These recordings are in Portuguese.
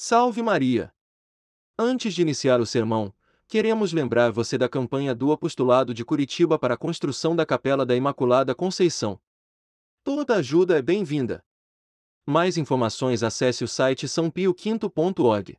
Salve Maria! Antes de iniciar o sermão, queremos lembrar você da campanha do Apostolado de Curitiba para a construção da Capela da Imaculada Conceição. Toda ajuda é bem-vinda. Mais informações acesse o site sãopioquinto.org.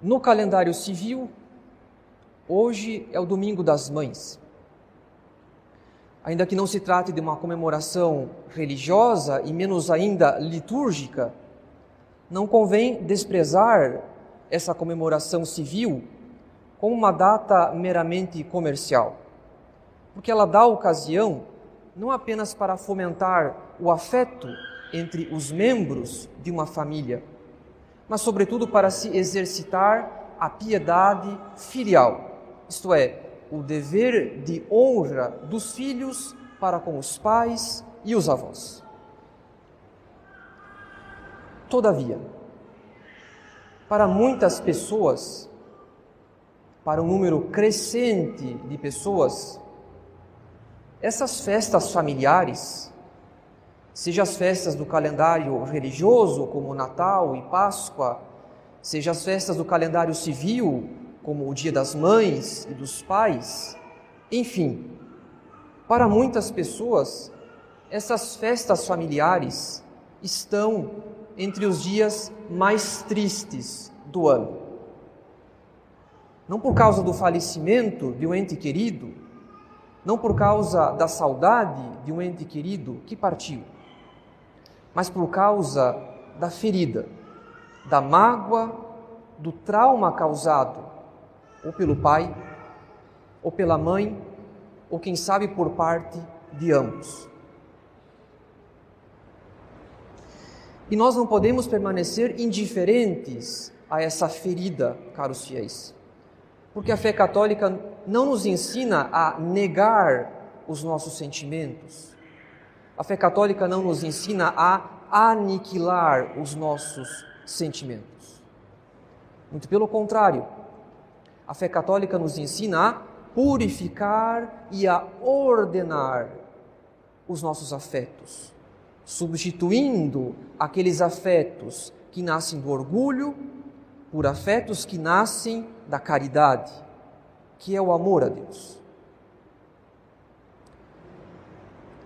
no calendário civil, hoje é o Domingo das Mães. Ainda que não se trate de uma comemoração religiosa e menos ainda litúrgica, não convém desprezar essa comemoração civil como uma data meramente comercial, porque ela dá ocasião não apenas para fomentar o afeto entre os membros de uma família, mas, sobretudo, para se exercitar a piedade filial, isto é, o dever de honra dos filhos para com os pais e os avós. Todavia, para muitas pessoas, para um número crescente de pessoas, essas festas familiares seja as festas do calendário religioso, como Natal e Páscoa, seja as festas do calendário civil, como o Dia das Mães e dos Pais, enfim, para muitas pessoas, essas festas familiares estão entre os dias mais tristes do ano. Não por causa do falecimento de um ente querido, não por causa da saudade de um ente querido que partiu, mas por causa da ferida, da mágoa, do trauma causado ou pelo pai, ou pela mãe, ou quem sabe por parte de ambos. E nós não podemos permanecer indiferentes a essa ferida, caros fiéis, porque a fé católica não nos ensina a negar os nossos sentimentos, a fé católica não nos ensina a aniquilar os nossos sentimentos. Muito pelo contrário, a fé católica nos ensina a purificar e a ordenar os nossos afetos, substituindo aqueles afetos que nascem do orgulho por afetos que nascem da caridade, que é o amor a Deus.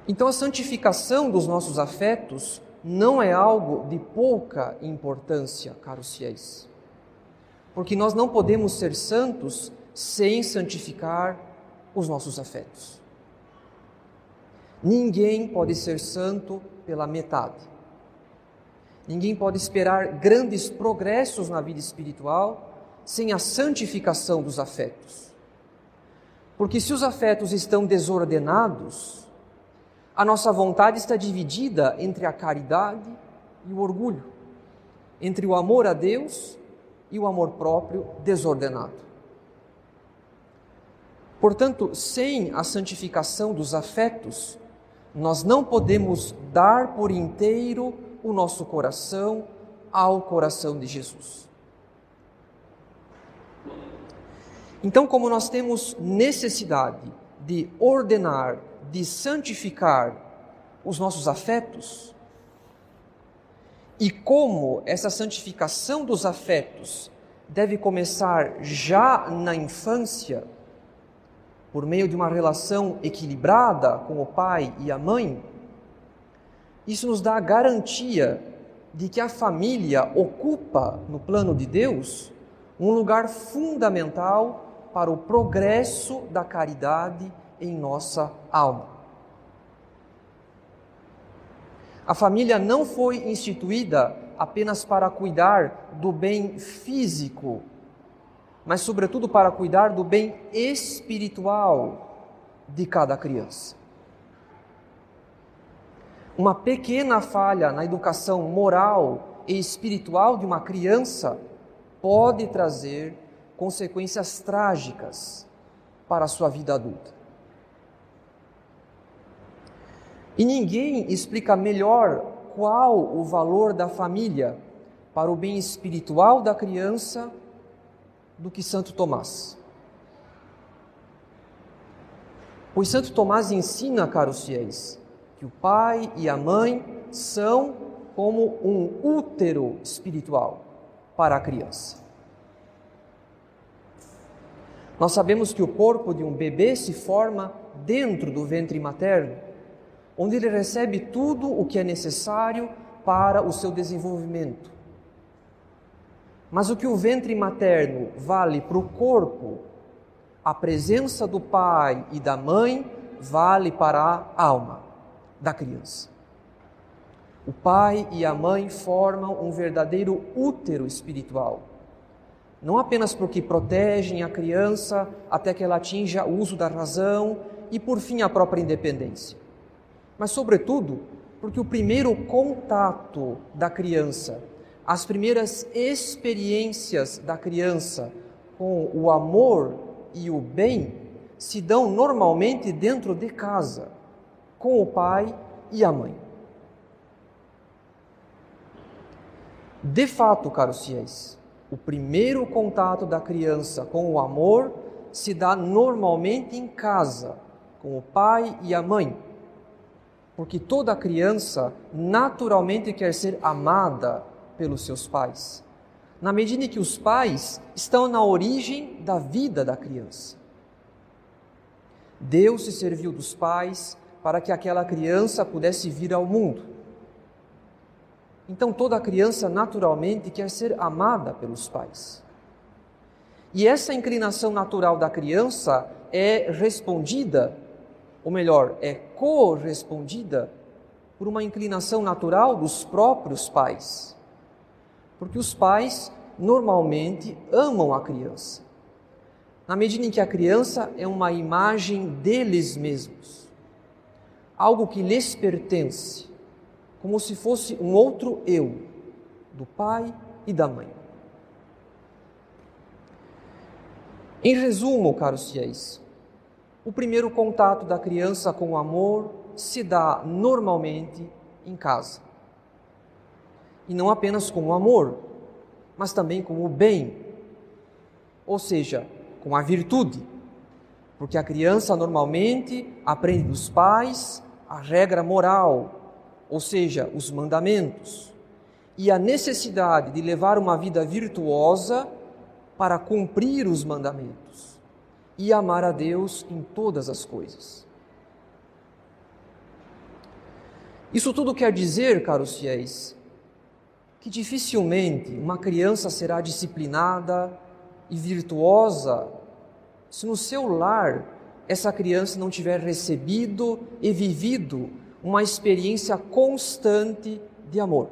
Então, a santificação dos nossos afetos não é algo de pouca importância, caros fiéis. Porque nós não podemos ser santos sem santificar os nossos afetos. Ninguém pode ser santo pela metade. Ninguém pode esperar grandes progressos na vida espiritual sem a santificação dos afetos. Porque se os afetos estão desordenados, a nossa vontade está dividida entre a caridade e o orgulho, entre o amor a Deus e o amor próprio desordenado. Portanto, sem a santificação dos afetos, nós não podemos dar por inteiro o nosso coração ao coração de Jesus. Então, como nós temos necessidade de ordenar de santificar os nossos afetos? E como essa santificação dos afetos deve começar já na infância, por meio de uma relação equilibrada com o pai e a mãe, isso nos dá a garantia de que a família ocupa no plano de Deus um lugar fundamental para o progresso da caridade em nossa alma. A família não foi instituída apenas para cuidar do bem físico, mas, sobretudo, para cuidar do bem espiritual de cada criança. Uma pequena falha na educação moral e espiritual de uma criança pode trazer consequências trágicas para a sua vida adulta. E ninguém explica melhor qual o valor da família para o bem espiritual da criança do que Santo Tomás. Pois Santo Tomás ensina, caros fiéis, que o pai e a mãe são como um útero espiritual para a criança. Nós sabemos que o corpo de um bebê se forma dentro do ventre materno, onde ele recebe tudo o que é necessário para o seu desenvolvimento. Mas o que o ventre materno vale para o corpo, a presença do pai e da mãe vale para a alma da criança. O pai e a mãe formam um verdadeiro útero espiritual. Não apenas porque protegem a criança até que ela atinja o uso da razão e, por fim, a própria independência, mas, sobretudo, porque o primeiro contato da criança as primeiras experiências da criança com o amor e o bem se dão normalmente dentro de casa, com o pai e a mãe. De fato, caros fiéis, o primeiro contato da criança com o amor se dá normalmente em casa, com o pai e a mãe. Porque toda criança naturalmente quer ser amada pelos seus pais, na medida em que os pais estão na origem da vida da criança. Deus se serviu dos pais para que aquela criança pudesse vir ao mundo. Então toda criança naturalmente quer ser amada pelos pais. E essa inclinação natural da criança é respondida, ou melhor, é correspondida por uma inclinação natural dos próprios pais. Porque os pais normalmente amam a criança, na medida em que a criança é uma imagem deles mesmos, algo que lhes pertence, como se fosse um outro eu, do pai e da mãe. Em resumo, caros fiéis, o primeiro contato da criança com o amor se dá normalmente em casa. E não apenas com o amor, mas também com o bem, ou seja, com a virtude. Porque a criança normalmente aprende dos pais a regra moral, ou seja, os mandamentos, e a necessidade de levar uma vida virtuosa para cumprir os mandamentos e amar a Deus em todas as coisas. Isso tudo quer dizer, caros fiéis, que dificilmente uma criança será disciplinada e virtuosa se no seu lar essa criança não tiver recebido e vivido uma experiência constante de amor.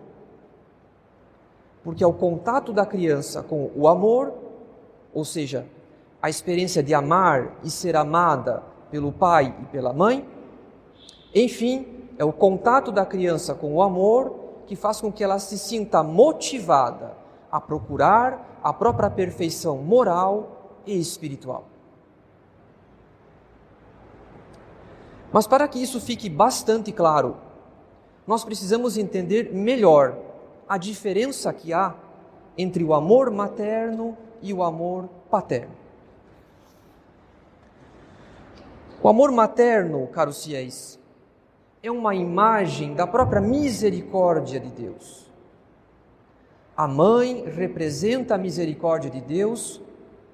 Porque ao contato da criança com o amor, ou seja, a experiência de amar e ser amada pelo pai e pela mãe, enfim, é o contato da criança com o amor que faz com que ela se sinta motivada a procurar a própria perfeição moral e espiritual. Mas para que isso fique bastante claro, nós precisamos entender melhor a diferença que há entre o amor materno e o amor paterno. O amor materno, caros fiéis, é uma imagem da própria misericórdia de Deus. A mãe representa a misericórdia de Deus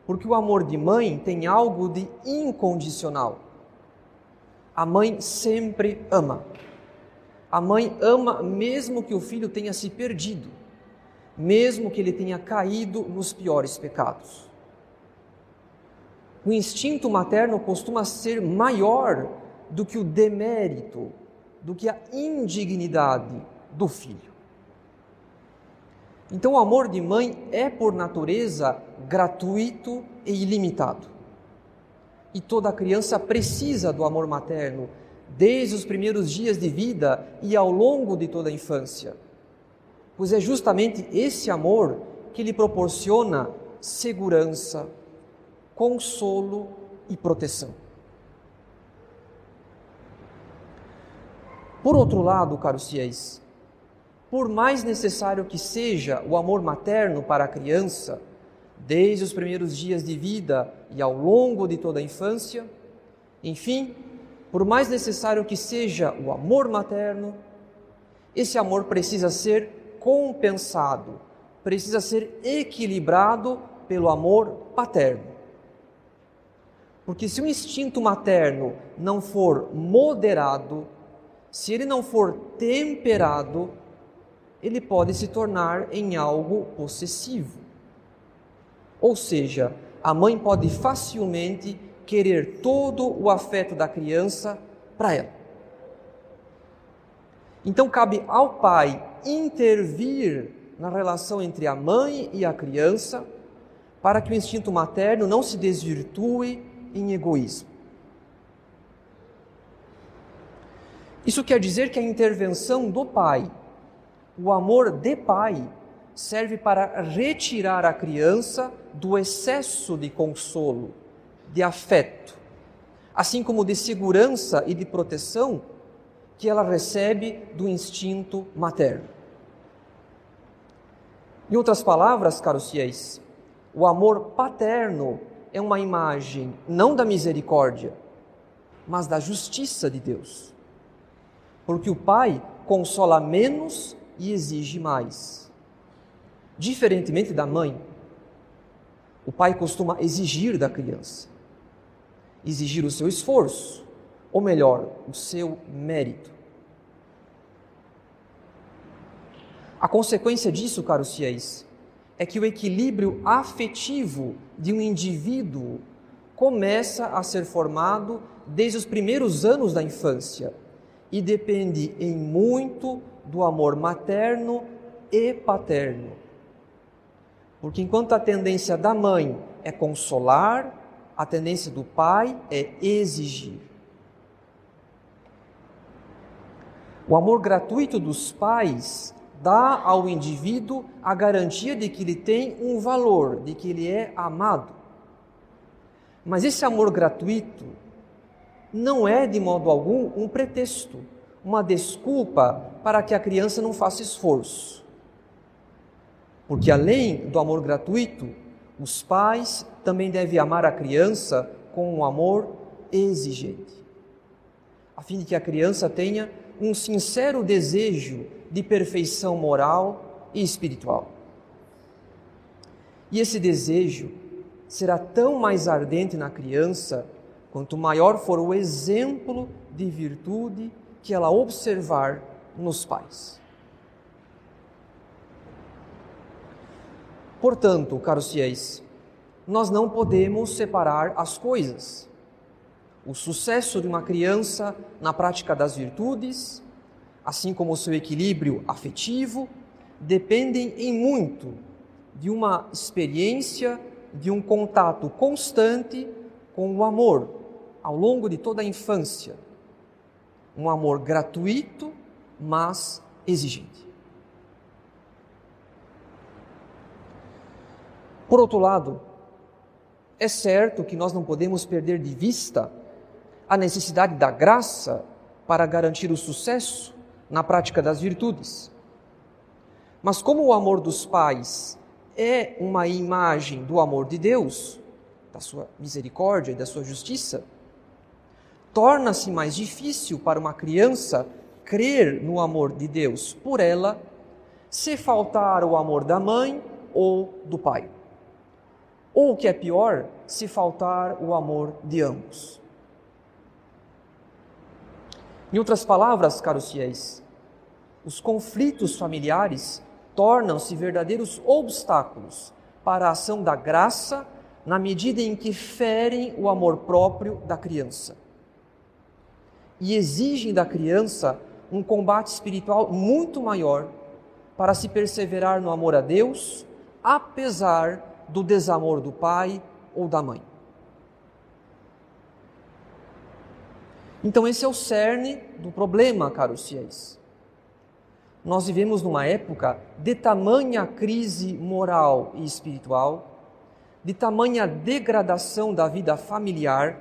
porque o amor de mãe tem algo de incondicional. A mãe sempre ama. A mãe ama mesmo que o filho tenha se perdido, mesmo que ele tenha caído nos piores pecados. O instinto materno costuma ser maior do que o demérito do que a indignidade do filho. Então, o amor de mãe é, por natureza, gratuito e ilimitado. E toda criança precisa do amor materno, desde os primeiros dias de vida e ao longo de toda a infância. Pois é justamente esse amor que lhe proporciona segurança, consolo e proteção. Por outro lado, caros fiéis, por mais necessário que seja o amor materno para a criança, desde os primeiros dias de vida e ao longo de toda a infância, enfim, por mais necessário que seja o amor materno, esse amor precisa ser compensado, precisa ser equilibrado pelo amor paterno. Porque se o instinto materno não for moderado, se ele não for temperado, ele pode se tornar em algo possessivo. Ou seja, a mãe pode facilmente querer todo o afeto da criança para ela. Então cabe ao pai intervir na relação entre a mãe e a criança para que o instinto materno não se desvirtue em egoísmo. Isso quer dizer que a intervenção do pai, o amor de pai, serve para retirar a criança do excesso de consolo, de afeto, assim como de segurança e de proteção que ela recebe do instinto materno. Em outras palavras, caros fiéis, o amor paterno é uma imagem não da misericórdia, mas da justiça de Deus. Porque o pai consola menos e exige mais. Diferentemente da mãe, o pai costuma exigir da criança, exigir o seu esforço, ou melhor, o seu mérito. A consequência disso, caros fiéis, é que o equilíbrio afetivo de um indivíduo começa a ser formado desde os primeiros anos da infância e depende em muito do amor materno e paterno. Porque enquanto a tendência da mãe é consolar, a tendência do pai é exigir. O amor gratuito dos pais dá ao indivíduo a garantia de que ele tem um valor, de que ele é amado. Mas esse amor gratuito não é de modo algum um pretexto, uma desculpa para que a criança não faça esforço. Porque além do amor gratuito, os pais também devem amar a criança com um amor exigente, a fim de que a criança tenha um sincero desejo de perfeição moral e espiritual. E esse desejo será tão mais ardente na criança quanto maior for o exemplo de virtude que ela observar nos pais. Portanto, caros fiéis, nós não podemos separar as coisas. O sucesso de uma criança na prática das virtudes assim como o seu equilíbrio afetivo, dependem em muito de uma experiência, de um contato constante com o amor ao longo de toda a infância. Um amor gratuito, mas exigente. Por outro lado, é certo que nós não podemos perder de vista a necessidade da graça para garantir o sucesso na prática das virtudes. Mas como o amor dos pais é uma imagem do amor de Deus, da sua misericórdia e da sua justiça, torna-se mais difícil para uma criança crer no amor de Deus por ela, se faltar o amor da mãe ou do pai. Ou o que é pior, se faltar o amor de ambos. Em outras palavras, caros fiéis, os conflitos familiares tornam-se verdadeiros obstáculos para a ação da graça na medida em que ferem o amor próprio da criança e exigem da criança um combate espiritual muito maior para se perseverar no amor a Deus, apesar do desamor do pai ou da mãe. Então, esse é o cerne do problema, caros fiéis. Nós vivemos numa época de tamanha crise moral e espiritual, de tamanha degradação da vida familiar,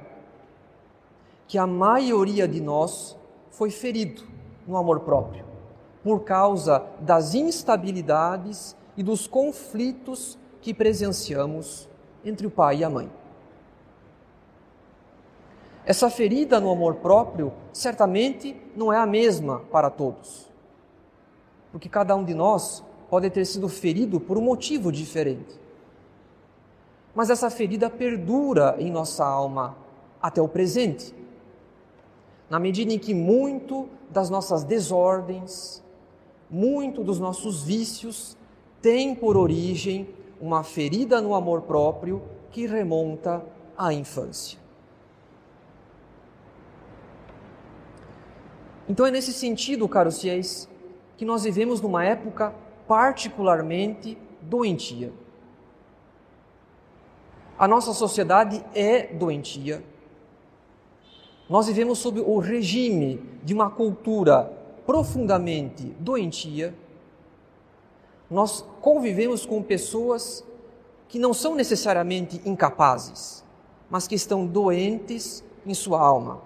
que a maioria de nós foi ferido no amor próprio, por causa das instabilidades e dos conflitos que presenciamos entre o pai e a mãe. Essa ferida no amor próprio certamente não é a mesma para todos, porque cada um de nós pode ter sido ferido por um motivo diferente. Mas essa ferida perdura em nossa alma até o presente, na medida em que muito das nossas desordens, muito dos nossos vícios tem por origem uma ferida no amor próprio que remonta à infância. Então é nesse sentido, caros fiéis, que nós vivemos numa época particularmente doentia. A nossa sociedade é doentia. Nós vivemos sob o regime de uma cultura profundamente doentia. Nós convivemos com pessoas que não são necessariamente incapazes, mas que estão doentes em sua alma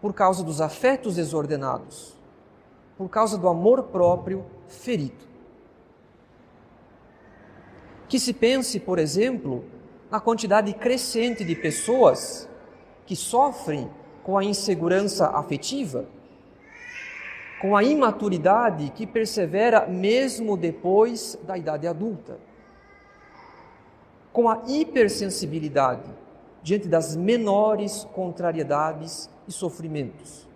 por causa dos afetos desordenados, por causa do amor próprio ferido. Que se pense, por exemplo, na quantidade crescente de pessoas que sofrem com a insegurança afetiva, com a imaturidade que persevera mesmo depois da idade adulta, com a hipersensibilidade diante das menores contrariedades e sofrimentos.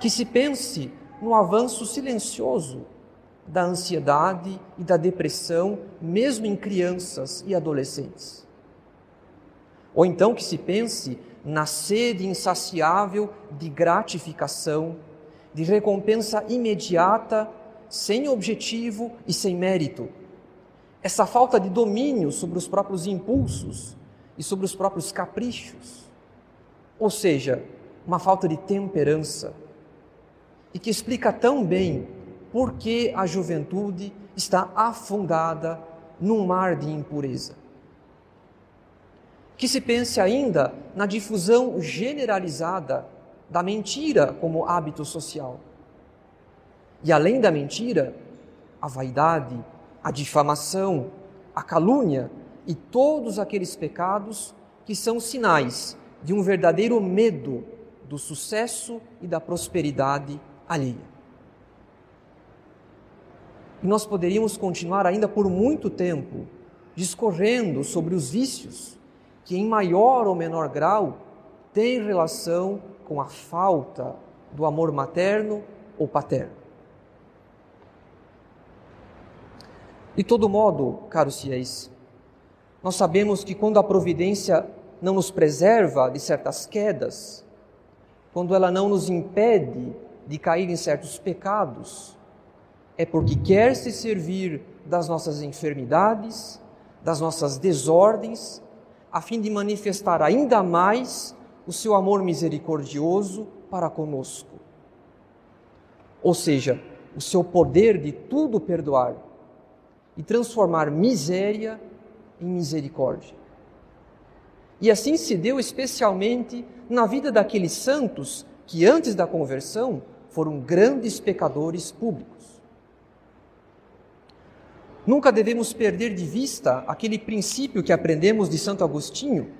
Que se pense no avanço silencioso da ansiedade e da depressão, mesmo em crianças e adolescentes. Ou então que se pense na sede insaciável de gratificação, de recompensa imediata, sem objetivo e sem mérito. Essa falta de domínio sobre os próprios impulsos e sobre os próprios caprichos ou seja, uma falta de temperança, e que explica tão bem por que a juventude está afundada num mar de impureza. Que se pense ainda na difusão generalizada da mentira como hábito social. E além da mentira, a vaidade, a difamação, a calúnia e todos aqueles pecados que são sinais de um verdadeiro medo do sucesso e da prosperidade alheia. E nós poderíamos continuar ainda por muito tempo discorrendo sobre os vícios que, em maior ou menor grau, têm relação com a falta do amor materno ou paterno. De todo modo, caros fiéis, nós sabemos que quando a providência não nos preserva de certas quedas, quando ela não nos impede de cair em certos pecados, é porque quer se servir das nossas enfermidades, das nossas desordens, a fim de manifestar ainda mais o seu amor misericordioso para conosco. Ou seja, o seu poder de tudo perdoar e transformar miséria em misericórdia. E assim se deu especialmente na vida daqueles santos que antes da conversão foram grandes pecadores públicos. Nunca devemos perder de vista aquele princípio que aprendemos de Santo Agostinho.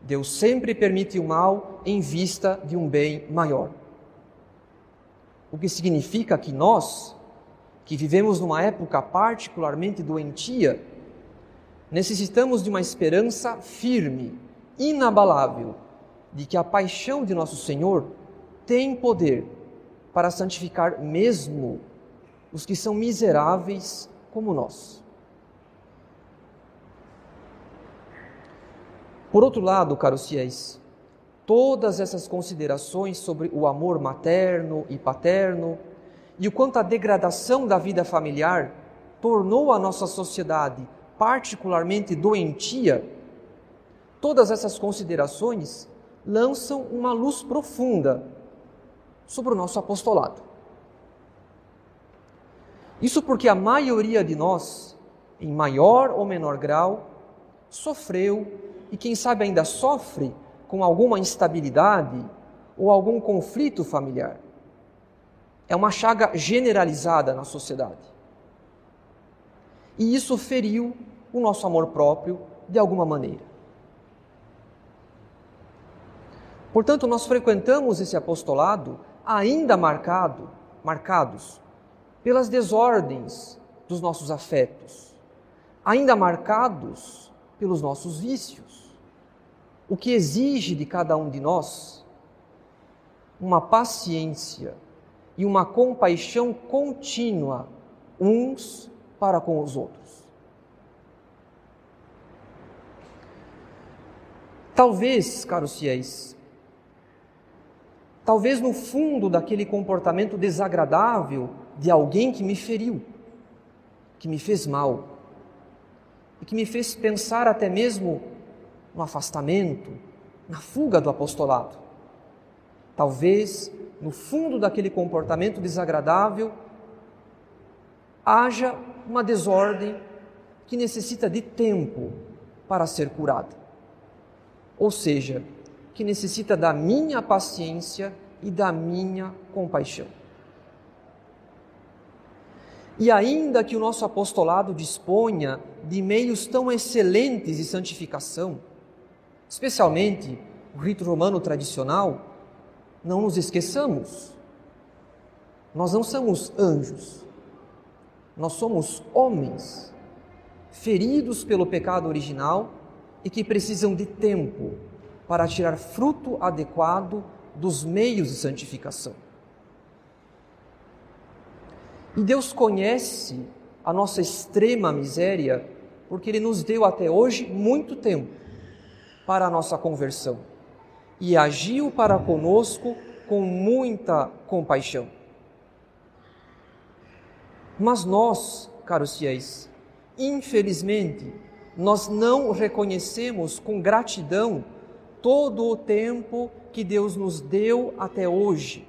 Deus sempre permite o mal em vista de um bem maior. O que significa que nós, que vivemos numa época particularmente doentia, necessitamos de uma esperança firme, inabalável, de que a paixão de nosso Senhor tem poder para santificar mesmo os que são miseráveis como nós. Por outro lado, caros fiéis, todas essas considerações sobre o amor materno e paterno e o quanto a degradação da vida familiar tornou a nossa sociedade particularmente doentia, todas essas considerações lançam uma luz profunda sobre o nosso apostolado. Isso porque a maioria de nós, em maior ou menor grau, sofreu e quem sabe ainda sofre com alguma instabilidade ou algum conflito familiar. É uma chaga generalizada na sociedade. E isso feriu o nosso amor próprio de alguma maneira. Portanto, nós frequentamos esse apostolado ainda marcado, marcados pelas desordens dos nossos afetos, ainda marcados pelos nossos vícios, o que exige de cada um de nós uma paciência e uma compaixão contínua uns para com os outros. Talvez, caros fiéis, talvez no fundo daquele comportamento desagradável de alguém que me feriu, que me fez mal, e que me fez pensar até mesmo no afastamento, na fuga do apostolado. Talvez no fundo daquele comportamento desagradável haja uma desordem que necessita de tempo para ser curada. Ou seja, que necessita da minha paciência e da minha compaixão. E ainda que o nosso apostolado disponha de meios tão excelentes de santificação, especialmente o rito romano tradicional, não nos esqueçamos, nós não somos anjos, nós somos homens, feridos pelo pecado original e que precisam de tempo para tirar fruto adequado dos meios de santificação. E Deus conhece a nossa extrema miséria, porque Ele nos deu até hoje muito tempo para a nossa conversão e agiu para conosco com muita compaixão. Mas nós, caros fiéis, infelizmente, nós não reconhecemos com gratidão todo o tempo que Deus nos deu até hoje.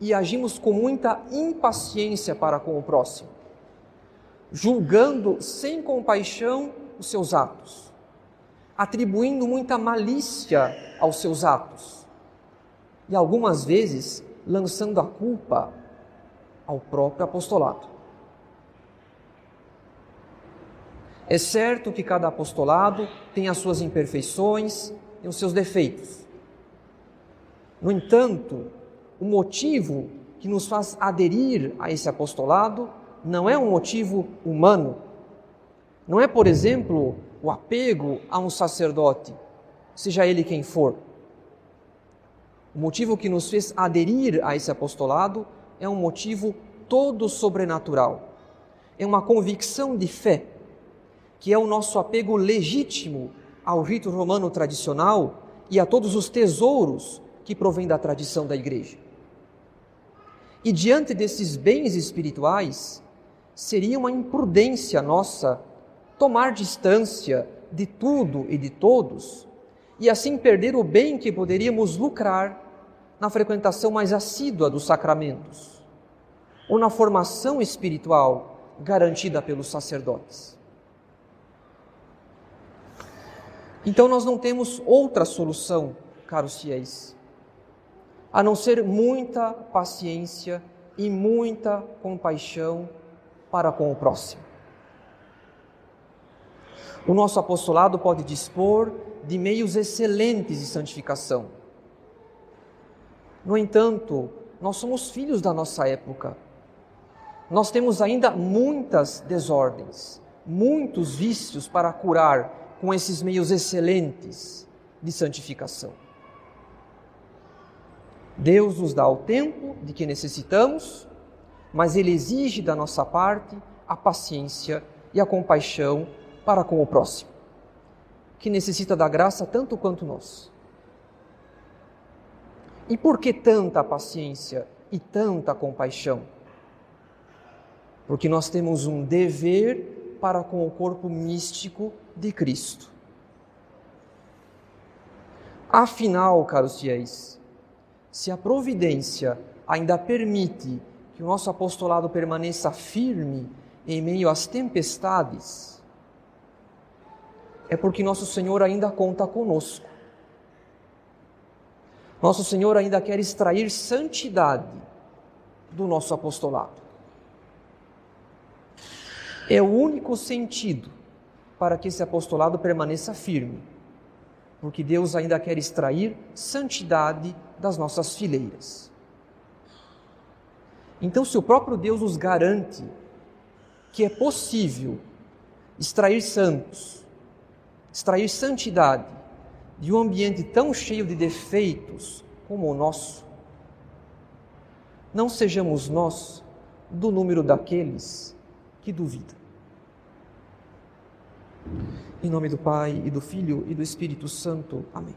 E agimos com muita impaciência para com o próximo, julgando sem compaixão os seus atos, atribuindo muita malícia aos seus atos e algumas vezes lançando a culpa ao próprio apostolado. É certo que cada apostolado tem as suas imperfeições e os seus defeitos. No entanto, o motivo que nos faz aderir a esse apostolado não é um motivo humano. Não é, por exemplo, o apego a um sacerdote, seja ele quem for. O motivo que nos fez aderir a esse apostolado é um motivo todo sobrenatural. É uma convicção de fé, que é o nosso apego legítimo ao rito romano tradicional e a todos os tesouros que provêm da tradição da igreja. E diante desses bens espirituais, seria uma imprudência nossa tomar distância de tudo e de todos e assim perder o bem que poderíamos lucrar na frequentação mais assídua dos sacramentos ou na formação espiritual garantida pelos sacerdotes. Então nós não temos outra solução, caros fiéis, a não ser muita paciência e muita compaixão para com o próximo. O nosso apostolado pode dispor de meios excelentes de santificação. No entanto, nós somos filhos da nossa época. Nós temos ainda muitas desordens, muitos vícios para curar com esses meios excelentes de santificação. Deus nos dá o tempo de que necessitamos, mas Ele exige da nossa parte a paciência e a compaixão para com o próximo, que necessita da graça tanto quanto nós. E por que tanta paciência e tanta compaixão. Porque nós temos um dever para com o corpo místico de Cristo. Afinal, caros fiéis, se a providência ainda permite que o nosso apostolado permaneça firme em meio às tempestades, é porque nosso Senhor ainda conta conosco. Nosso Senhor ainda quer extrair santidade do nosso apostolado. É o único sentido para que esse apostolado permaneça firme, porque Deus ainda quer extrair santidade das nossas fileiras. Então, se o próprio Deus nos garante que é possível extrair santos, extrair santidade de um ambiente tão cheio de defeitos como o nosso, não sejamos nós do número daqueles que duvidam. Em nome do Pai, e do Filho e do Espírito Santo. Amém.